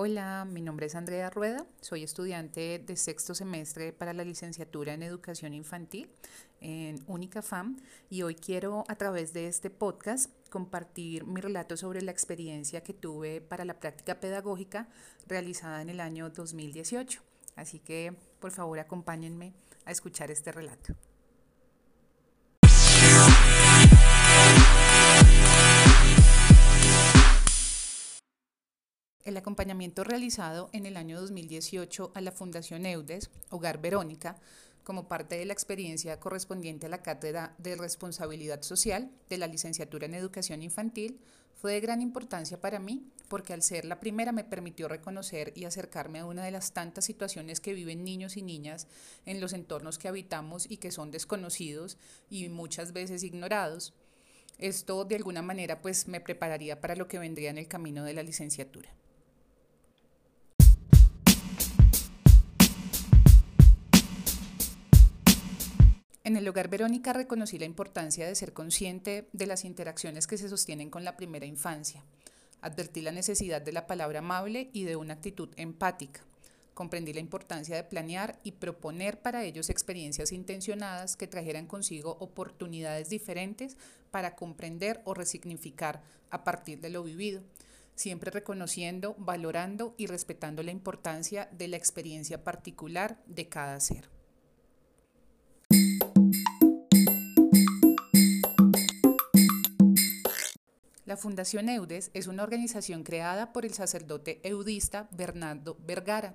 Hola, mi nombre es Andrea Rueda, soy estudiante de sexto semestre para la licenciatura en educación infantil en Unicafam y hoy quiero a través de este podcast compartir mi relato sobre la experiencia que tuve para la práctica pedagógica realizada en el año 2018. Así que por favor acompáñenme a escuchar este relato. El acompañamiento realizado en el año 2018 a la Fundación EUDES, Hogar Verónica, como parte de la experiencia correspondiente a la Cátedra de Responsabilidad Social de la Licenciatura en Educación Infantil, fue de gran importancia para mí porque al ser la primera me permitió reconocer y acercarme a una de las tantas situaciones que viven niños y niñas en los entornos que habitamos y que son desconocidos y muchas veces ignorados. Esto de alguna manera pues me prepararía para lo que vendría en el camino de la licenciatura. En el hogar Verónica reconocí la importancia de ser consciente de las interacciones que se sostienen con la primera infancia. Advertí la necesidad de la palabra amable y de una actitud empática. Comprendí la importancia de planear y proponer para ellos experiencias intencionadas que trajeran consigo oportunidades diferentes para comprender o resignificar a partir de lo vivido, siempre reconociendo, valorando y respetando la importancia de la experiencia particular de cada ser. La Fundación Eudes es una organización creada por el sacerdote eudista Bernardo Vergara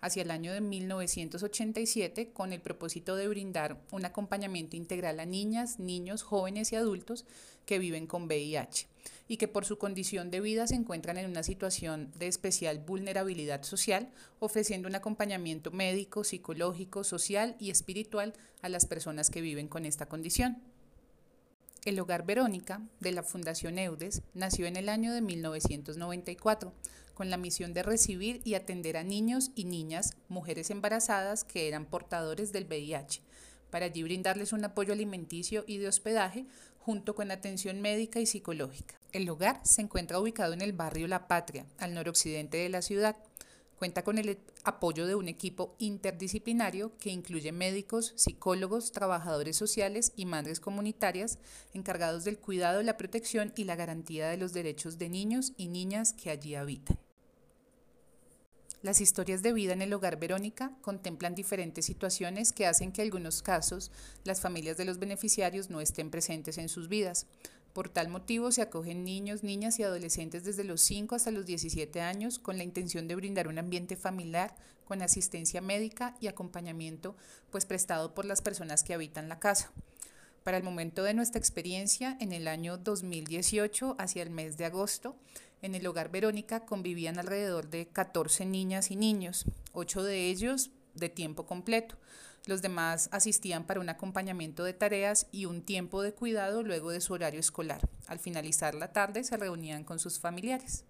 hacia el año de 1987 con el propósito de brindar un acompañamiento integral a niñas, niños, jóvenes y adultos que viven con VIH y que por su condición de vida se encuentran en una situación de especial vulnerabilidad social, ofreciendo un acompañamiento médico, psicológico, social y espiritual a las personas que viven con esta condición. El Hogar Verónica de la Fundación Eudes nació en el año de 1994 con la misión de recibir y atender a niños y niñas, mujeres embarazadas que eran portadores del VIH, para allí brindarles un apoyo alimenticio y de hospedaje junto con atención médica y psicológica. El hogar se encuentra ubicado en el barrio La Patria, al noroccidente de la ciudad. Cuenta con el apoyo de un equipo interdisciplinario que incluye médicos, psicólogos, trabajadores sociales y madres comunitarias encargados del cuidado, la protección y la garantía de los derechos de niños y niñas que allí habitan. Las historias de vida en el hogar Verónica contemplan diferentes situaciones que hacen que en algunos casos las familias de los beneficiarios no estén presentes en sus vidas, por tal motivo se acogen niños, niñas y adolescentes desde los 5 hasta los 17 años con la intención de brindar un ambiente familiar con asistencia médica y acompañamiento pues prestado por las personas que habitan la casa. Para el momento de nuestra experiencia, en el año 2018, hacia el mes de agosto, en el hogar Verónica convivían alrededor de 14 niñas y niños, 8 de ellos de tiempo completo. Los demás asistían para un acompañamiento de tareas y un tiempo de cuidado luego de su horario escolar. Al finalizar la tarde se reunían con sus familiares.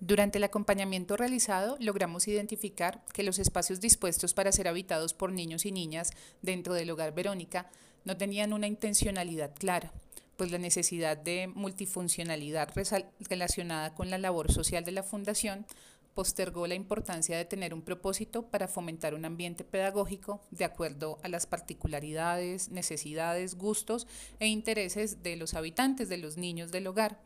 Durante el acompañamiento realizado logramos identificar que los espacios dispuestos para ser habitados por niños y niñas dentro del hogar Verónica no tenían una intencionalidad clara pues la necesidad de multifuncionalidad relacionada con la labor social de la Fundación postergó la importancia de tener un propósito para fomentar un ambiente pedagógico de acuerdo a las particularidades, necesidades, gustos e intereses de los habitantes, de los niños del hogar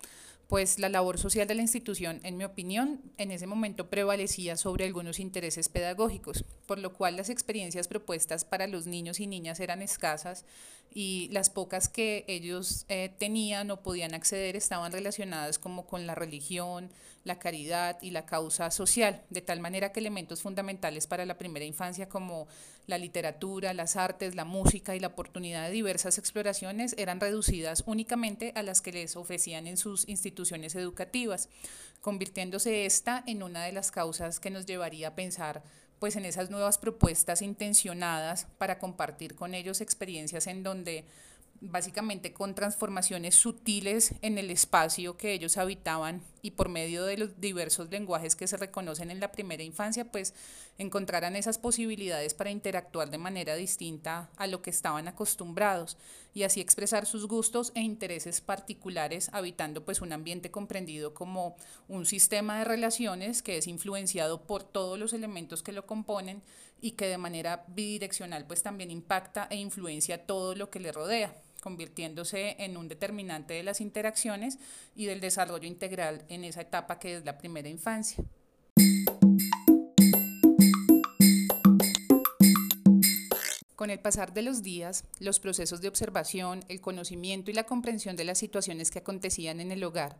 pues la labor social de la institución, en mi opinión, en ese momento prevalecía sobre algunos intereses pedagógicos, por lo cual las experiencias propuestas para los niños y niñas eran escasas y las pocas que ellos eh, tenían o podían acceder estaban relacionadas como con la religión, la caridad y la causa social, de tal manera que elementos fundamentales para la primera infancia como la literatura, las artes, la música y la oportunidad de diversas exploraciones eran reducidas únicamente a las que les ofrecían en sus instituciones educativas, convirtiéndose esta en una de las causas que nos llevaría a pensar pues en esas nuevas propuestas intencionadas para compartir con ellos experiencias en donde básicamente con transformaciones sutiles en el espacio que ellos habitaban y por medio de los diversos lenguajes que se reconocen en la primera infancia, pues encontraran esas posibilidades para interactuar de manera distinta a lo que estaban acostumbrados y así expresar sus gustos e intereses particulares, habitando pues un ambiente comprendido como un sistema de relaciones que es influenciado por todos los elementos que lo componen y que de manera bidireccional pues también impacta e influencia todo lo que le rodea convirtiéndose en un determinante de las interacciones y del desarrollo integral en esa etapa que es la primera infancia. Con el pasar de los días, los procesos de observación, el conocimiento y la comprensión de las situaciones que acontecían en el hogar,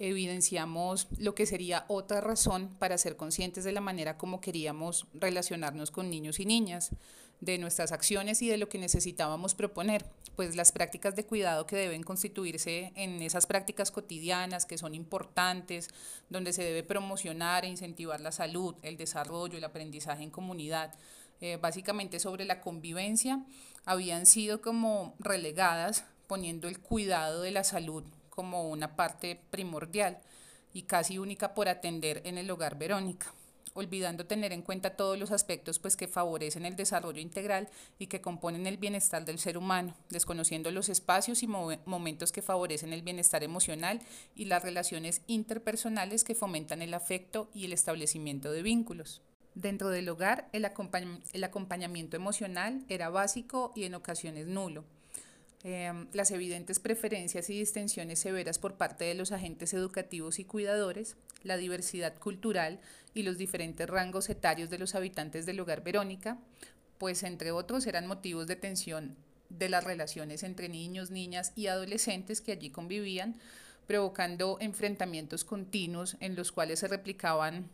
evidenciamos lo que sería otra razón para ser conscientes de la manera como queríamos relacionarnos con niños y niñas, de nuestras acciones y de lo que necesitábamos proponer, pues las prácticas de cuidado que deben constituirse en esas prácticas cotidianas que son importantes, donde se debe promocionar e incentivar la salud, el desarrollo, el aprendizaje en comunidad, eh, básicamente sobre la convivencia, habían sido como relegadas poniendo el cuidado de la salud como una parte primordial y casi única por atender en el hogar Verónica olvidando tener en cuenta todos los aspectos pues, que favorecen el desarrollo integral y que componen el bienestar del ser humano, desconociendo los espacios y momentos que favorecen el bienestar emocional y las relaciones interpersonales que fomentan el afecto y el establecimiento de vínculos. Dentro del hogar, el, el acompañamiento emocional era básico y en ocasiones nulo. Em, las evidentes preferencias y distensiones severas por parte de los agentes educativos y cuidadores, la diversidad cultural y los diferentes rangos etarios de los habitantes del hogar Verónica, pues entre otros eran motivos de tensión de las relaciones entre niños, niñas y adolescentes que allí convivían, provocando enfrentamientos continuos en los cuales se replicaban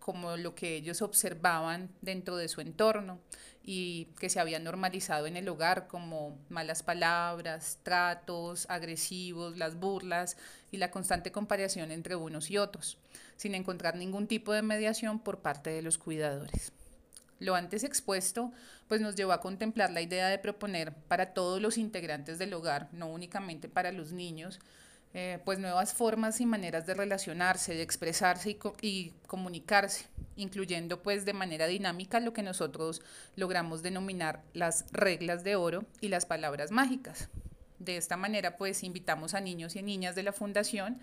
como lo que ellos observaban dentro de su entorno y que se había normalizado en el hogar como malas palabras, tratos agresivos, las burlas y la constante comparación entre unos y otros, sin encontrar ningún tipo de mediación por parte de los cuidadores. Lo antes expuesto pues nos llevó a contemplar la idea de proponer para todos los integrantes del hogar, no únicamente para los niños, eh, pues nuevas formas y maneras de relacionarse, de expresarse y, comunicarse, incluyendo pues de manera dinámica lo que nosotros logramos denominar las reglas de oro y las palabras mágicas. De esta manera pues invitamos a niños y niñas de la fundación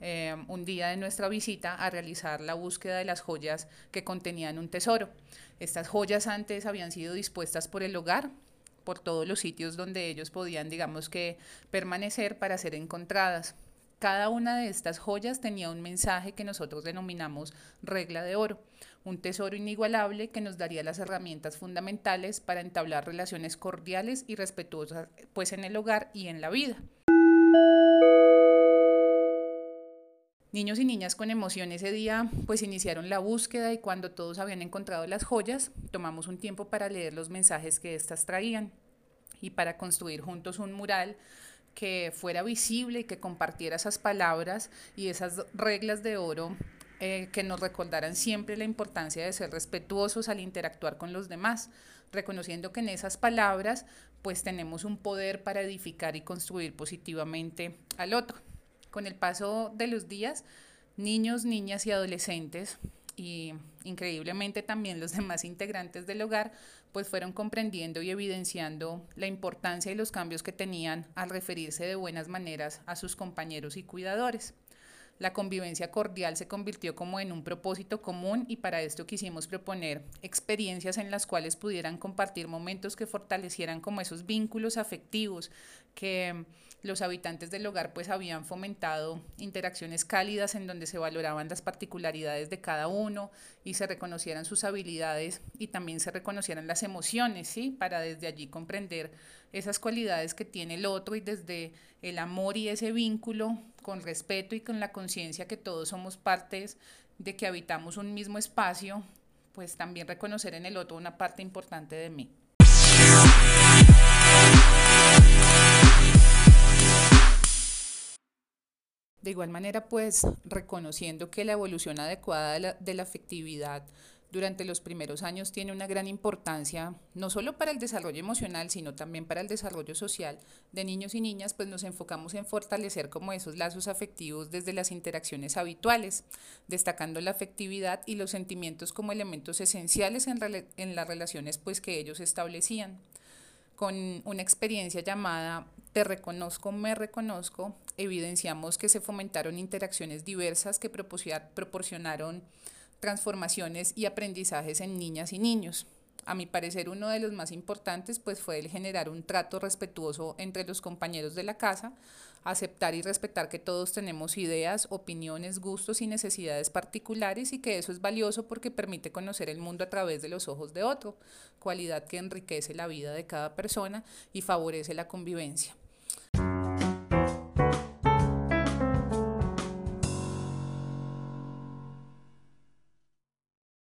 eh, un día de nuestra visita a realizar la búsqueda de las joyas que contenían un tesoro. Estas joyas antes habían sido dispuestas por el hogar, por todos los sitios donde ellos podían, digamos que, permanecer para ser encontradas. Cada una de estas joyas tenía un mensaje que nosotros denominamos regla de oro, un tesoro inigualable que nos daría las herramientas fundamentales para entablar relaciones cordiales y respetuosas pues en el hogar y en la vida. Niños y niñas con emoción ese día pues iniciaron la búsqueda y cuando todos habían encontrado las joyas, tomamos un tiempo para leer los mensajes que éstas traían y para construir juntos un mural que fuera visible y que compartiera esas palabras y esas reglas de oro eh, que nos recordaran siempre la importancia de ser respetuosos al interactuar con los demás, reconociendo que en esas palabras pues tenemos un poder para edificar y construir positivamente al otro. Con el paso de los días, niños, niñas y adolescentes y increíblemente también los demás integrantes del hogar, pues fueron comprendiendo y evidenciando la importancia y los cambios que tenían al referirse de buenas maneras a sus compañeros y cuidadores. La convivencia cordial se convirtió como en un propósito común y para esto quisimos proponer experiencias en las cuales pudieran compartir momentos que fortalecieran como esos vínculos afectivos que los habitantes del hogar pues habían fomentado interacciones cálidas en donde se valoraban las particularidades de cada uno y se reconocieran sus habilidades y también se reconocieran las emociones, ¿sí? Para desde allí comprender esas cualidades que tiene el otro y desde el amor y ese vínculo con respeto y con la conciencia que todos somos partes de que habitamos un mismo espacio, pues también reconocer en el otro una parte importante de mí. De igual manera, pues reconociendo que la evolución adecuada de la, afectividad durante los primeros años tiene una gran importancia, no solo para el desarrollo emocional, sino también para el desarrollo social de niños y niñas, pues nos enfocamos en fortalecer como esos lazos afectivos desde las interacciones habituales, destacando la afectividad y los sentimientos como elementos esenciales en, en las relaciones pues que ellos establecían. Con una experiencia llamada Te reconozco, me reconozco, evidenciamos que se fomentaron interacciones diversas que proporcionaron transformaciones y aprendizajes en niñas y niños. A mi parecer, uno de los más importantes pues, fue el generar un trato respetuoso entre los compañeros de la casa, aceptar y respetar que todos tenemos ideas, opiniones, gustos y necesidades particulares y que eso es valioso porque permite conocer el mundo a través de los ojos de otro, cualidad que enriquece la vida de cada persona y favorece la convivencia.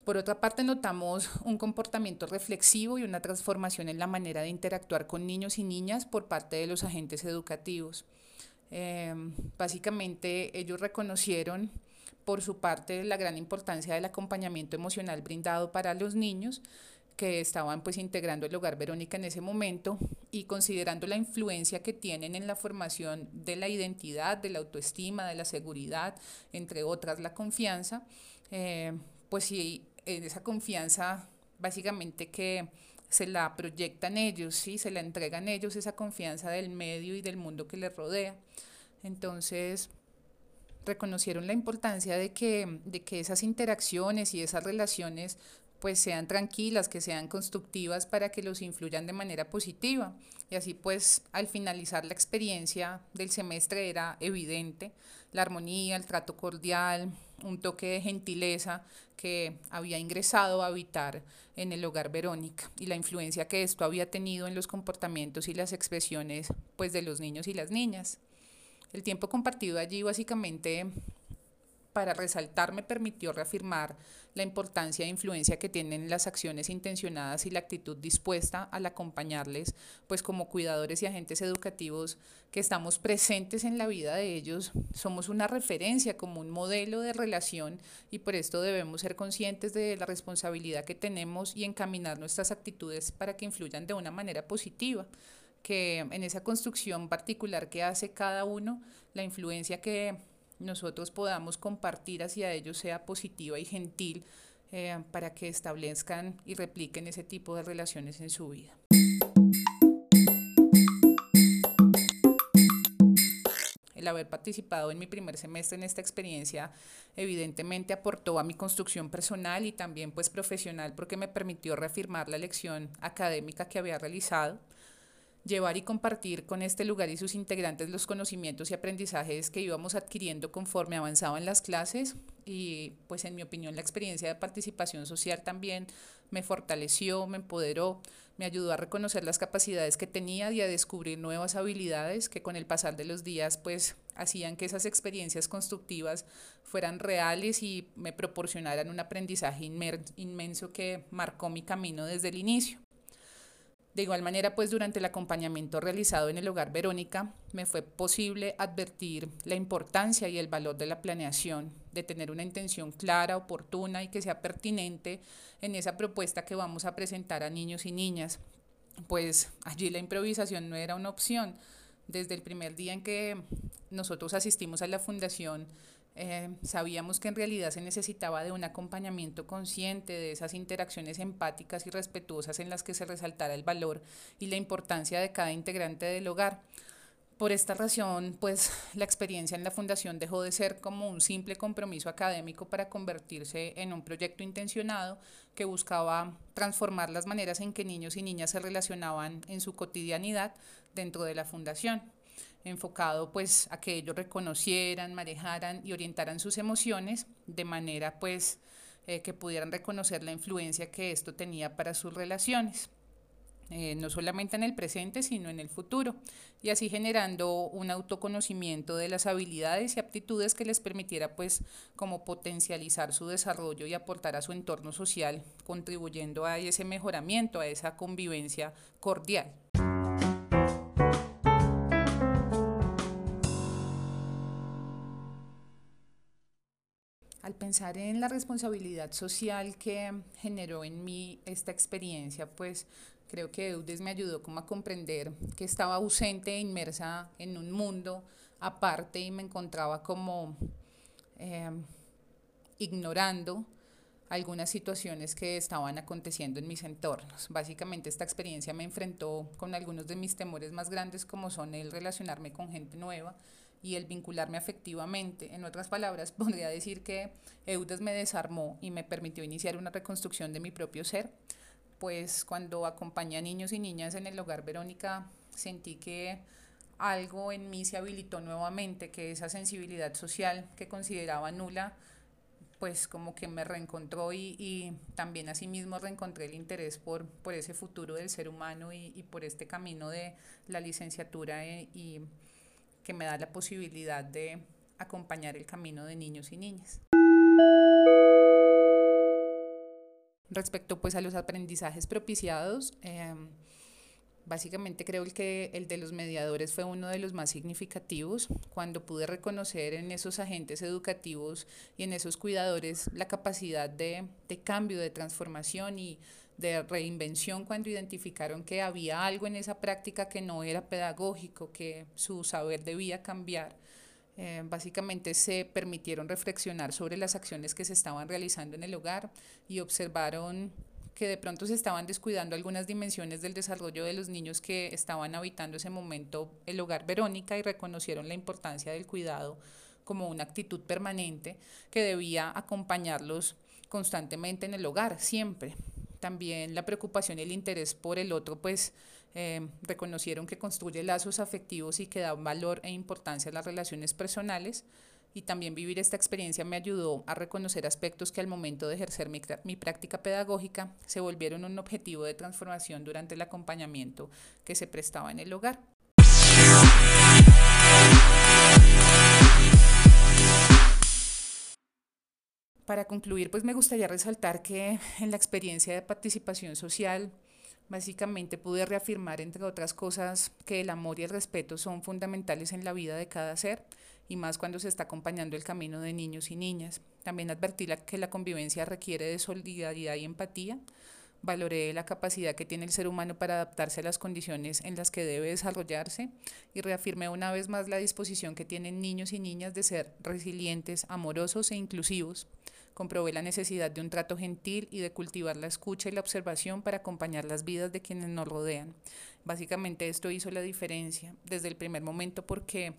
Por otra parte, notamos un comportamiento reflexivo y una transformación en la manera de interactuar con niños y niñas por parte de los agentes educativos. Em, básicamente, ellos reconocieron por su parte la gran importancia del acompañamiento emocional brindado para los niños que estaban pues integrando el hogar Verónica en ese momento y considerando la influencia que tienen en la formación de la identidad, de la autoestima, de la seguridad, entre otras la confianza, eh, pues sí esa confianza básicamente que se la proyectan ellos, ¿sí? se la entregan ellos esa confianza del medio y del mundo que les rodea. Entonces, reconocieron la importancia de que, de que esas interacciones y esas relaciones pues sean tranquilas, que sean constructivas para que los influyan de manera positiva. Y así pues al finalizar la experiencia del semestre era evidente la armonía, el trato cordial, un toque de gentileza que había ingresado a habitar en el hogar Verónica y la influencia que esto había tenido en los comportamientos y las expresiones pues de los niños y las niñas. El tiempo compartido allí básicamente para resaltar me permitió reafirmar la importancia e influencia que tienen las acciones intencionadas y la actitud dispuesta al acompañarles, pues como cuidadores y agentes educativos que estamos presentes en la vida de ellos, somos una referencia como un modelo de relación y por esto debemos ser conscientes de la responsabilidad que tenemos y encaminar nuestras actitudes para que influyan de una manera positiva que en esa construcción particular que hace cada uno, la influencia que nosotros podamos compartir hacia ellos sea positiva y gentil eh, para que establezcan y repliquen ese tipo de relaciones en su vida. El haber participado en mi primer semestre en esta experiencia evidentemente aportó a mi construcción personal y también pues profesional porque me permitió reafirmar la lección académica que había realizado llevar y compartir con este lugar y sus integrantes los conocimientos y aprendizajes que íbamos adquiriendo conforme avanzaban las clases y pues en mi opinión la experiencia de participación social también me fortaleció, me empoderó, me ayudó a reconocer las capacidades que tenía y a descubrir nuevas habilidades que con el pasar de los días pues hacían que esas experiencias constructivas fueran reales y me proporcionaran un aprendizaje inmenso que marcó mi camino desde el inicio. De igual manera, pues durante el acompañamiento realizado en el hogar Verónica, me fue posible advertir la importancia y el valor de la planeación, de tener una intención clara, oportuna y que sea pertinente en esa propuesta que vamos a presentar a niños y niñas. Pues allí la improvisación no era una opción. Desde el primer día en que nosotros asistimos a la fundación, eh, sabíamos que en realidad se necesitaba de un acompañamiento consciente, de esas interacciones empáticas y respetuosas en las que se resaltara el valor y la importancia de cada integrante del hogar. Por esta razón, pues la experiencia en la fundación dejó de ser como un simple compromiso académico para convertirse en un proyecto intencionado que buscaba transformar las maneras en que niños y niñas se relacionaban en su cotidianidad dentro de la fundación enfocado pues a que ellos reconocieran, manejaran y orientaran sus emociones de manera pues eh, que pudieran reconocer la influencia que esto tenía para sus relaciones. Eh, no solamente en el presente, sino en el futuro, y así generando un autoconocimiento de las habilidades y aptitudes que les permitiera pues como potencializar su desarrollo y aportar a su entorno social, contribuyendo a ese mejoramiento, a esa convivencia cordial. Pensar en la responsabilidad social que generó en mí esta experiencia, pues creo que Eudes me ayudó como a comprender que estaba ausente e inmersa en un mundo aparte y me encontraba como eh, ignorando algunas situaciones que estaban aconteciendo en mis entornos. Básicamente esta experiencia me enfrentó con algunos de mis temores más grandes como son el relacionarme con gente nueva y el vincularme afectivamente. En otras palabras, podría decir que Eudes me desarmó y me permitió iniciar una reconstrucción de mi propio ser, pues cuando acompañé a niños y niñas en el hogar Verónica sentí que algo en mí se habilitó nuevamente, que esa sensibilidad social que consideraba nula, pues como que me reencontró y, y también asimismo reencontré el interés por, por ese futuro del ser humano y, y por este camino de la licenciatura eh, y que me da la posibilidad de acompañar el camino de niños y niñas. Respecto pues a los aprendizajes propiciados, eh, Básicamente creo que el de los mediadores fue uno de los más significativos cuando pude reconocer en esos agentes educativos y en esos cuidadores la capacidad de, de cambio, de transformación y de reinvención cuando identificaron que había algo en esa práctica que no era pedagógico, que su saber debía cambiar. Eh, básicamente se permitieron reflexionar sobre las acciones que se estaban realizando en el hogar y observaron que de pronto se estaban descuidando algunas dimensiones del desarrollo de los niños que estaban habitando ese momento el hogar Verónica y reconocieron la importancia del cuidado como una actitud permanente que debía acompañarlos constantemente en el hogar, siempre. También la preocupación y el interés por el otro, pues eh, reconocieron que construye lazos afectivos y que da valor e importancia a las relaciones personales y también vivir esta experiencia me ayudó a reconocer aspectos que al momento de ejercer mi, mi, práctica pedagógica se volvieron un objetivo de transformación durante el acompañamiento que se prestaba en el hogar. Para concluir, pues me gustaría resaltar que en la experiencia de participación social, básicamente pude reafirmar, entre otras cosas, que el amor y el respeto son fundamentales en la vida de cada ser y más cuando se está acompañando el camino de niños y niñas. También advertí que la convivencia requiere de solidaridad y empatía. Valoré la capacidad que tiene el ser humano para adaptarse a las condiciones en las que debe desarrollarse y reafirmé una vez más la disposición que tienen niños y niñas de ser resilientes, amorosos e inclusivos. Comprobé la necesidad de un trato gentil y de cultivar la escucha y la observación para acompañar las vidas de quienes nos rodean. Básicamente esto hizo la diferencia desde el primer momento porque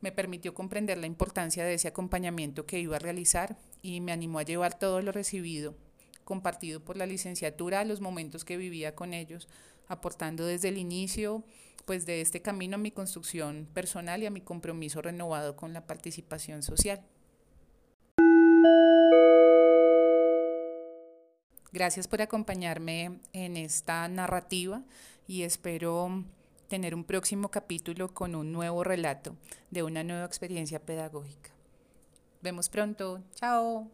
me permitió comprender la importancia de ese acompañamiento que iba a realizar y me animó a llevar todo lo recibido, compartido por la licenciatura los momentos que vivía con ellos, aportando desde el inicio pues de este camino a mi construcción personal y a mi compromiso renovado con la participación social. Gracias por acompañarme en esta narrativa y espero tener un próximo capítulo con un nuevo relato de una nueva experiencia pedagógica. Vemos pronto. Chao.